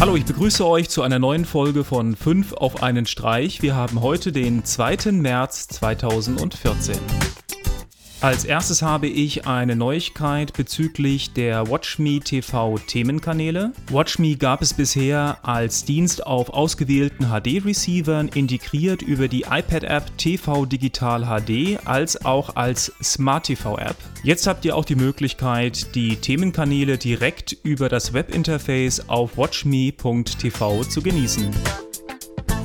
Hallo, ich begrüße euch zu einer neuen Folge von 5 auf einen Streich. Wir haben heute den 2. März 2014. Als erstes habe ich eine Neuigkeit bezüglich der WatchMe TV Themenkanäle. WatchMe gab es bisher als Dienst auf ausgewählten HD-Receivern integriert über die iPad-App TV Digital HD als auch als Smart TV-App. Jetzt habt ihr auch die Möglichkeit, die Themenkanäle direkt über das Webinterface auf watchme.tv zu genießen.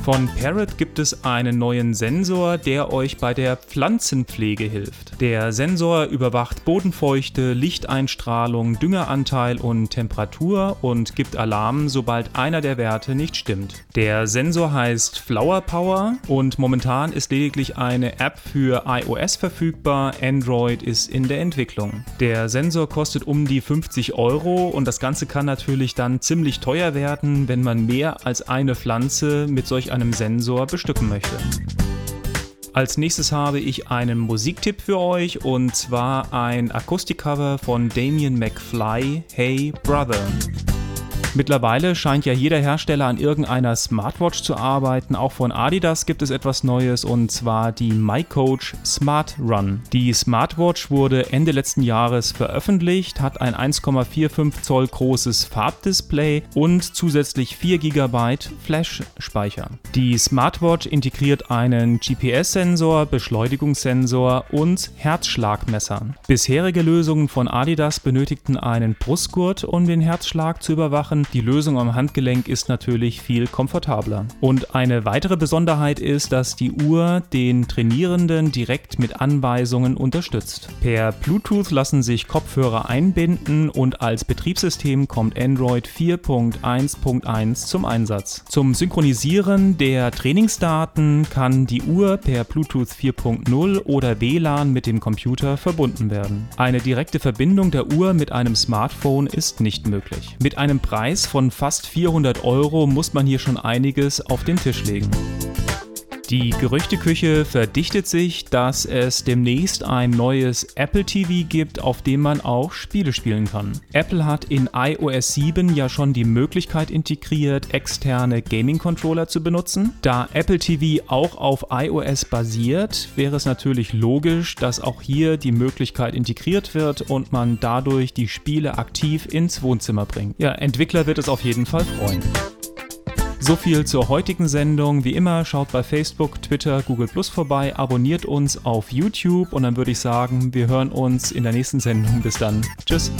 Von Parrot gibt es einen neuen Sensor, der euch bei der Pflanzenpflege hilft. Der Sensor überwacht Bodenfeuchte, Lichteinstrahlung, Düngeranteil und Temperatur und gibt Alarm, sobald einer der Werte nicht stimmt. Der Sensor heißt Flower Power und momentan ist lediglich eine App für iOS verfügbar, Android ist in der Entwicklung. Der Sensor kostet um die 50 Euro und das Ganze kann natürlich dann ziemlich teuer werden, wenn man mehr als eine Pflanze mit solch einem Sensor bestücken möchte. Als nächstes habe ich einen Musiktipp für euch und zwar ein Akustikcover von Damien McFly, Hey Brother. Mittlerweile scheint ja jeder Hersteller an irgendeiner Smartwatch zu arbeiten. Auch von Adidas gibt es etwas Neues und zwar die MyCoach Smart Run. Die Smartwatch wurde Ende letzten Jahres veröffentlicht, hat ein 1,45 Zoll großes Farbdisplay und zusätzlich 4 GB Flash-Speicher. Die Smartwatch integriert einen GPS-Sensor, Beschleunigungssensor und Herzschlagmesser. Bisherige Lösungen von Adidas benötigten einen Brustgurt, um den Herzschlag zu überwachen die Lösung am Handgelenk ist natürlich viel komfortabler. Und eine weitere Besonderheit ist, dass die Uhr den Trainierenden direkt mit Anweisungen unterstützt. Per Bluetooth lassen sich Kopfhörer einbinden und als Betriebssystem kommt Android 4.1.1 zum Einsatz. Zum Synchronisieren der Trainingsdaten kann die Uhr per Bluetooth 4.0 oder WLAN mit dem Computer verbunden werden. Eine direkte Verbindung der Uhr mit einem Smartphone ist nicht möglich. Mit einem Preis Preis von fast 400 Euro muss man hier schon einiges auf den Tisch legen. Die Gerüchteküche verdichtet sich, dass es demnächst ein neues Apple TV gibt, auf dem man auch Spiele spielen kann. Apple hat in iOS 7 ja schon die Möglichkeit integriert, externe Gaming-Controller zu benutzen. Da Apple TV auch auf iOS basiert, wäre es natürlich logisch, dass auch hier die Möglichkeit integriert wird und man dadurch die Spiele aktiv ins Wohnzimmer bringt. Ja, Entwickler wird es auf jeden Fall freuen. So viel zur heutigen Sendung. Wie immer, schaut bei Facebook, Twitter, Google Plus vorbei, abonniert uns auf YouTube und dann würde ich sagen, wir hören uns in der nächsten Sendung. Bis dann. Tschüss.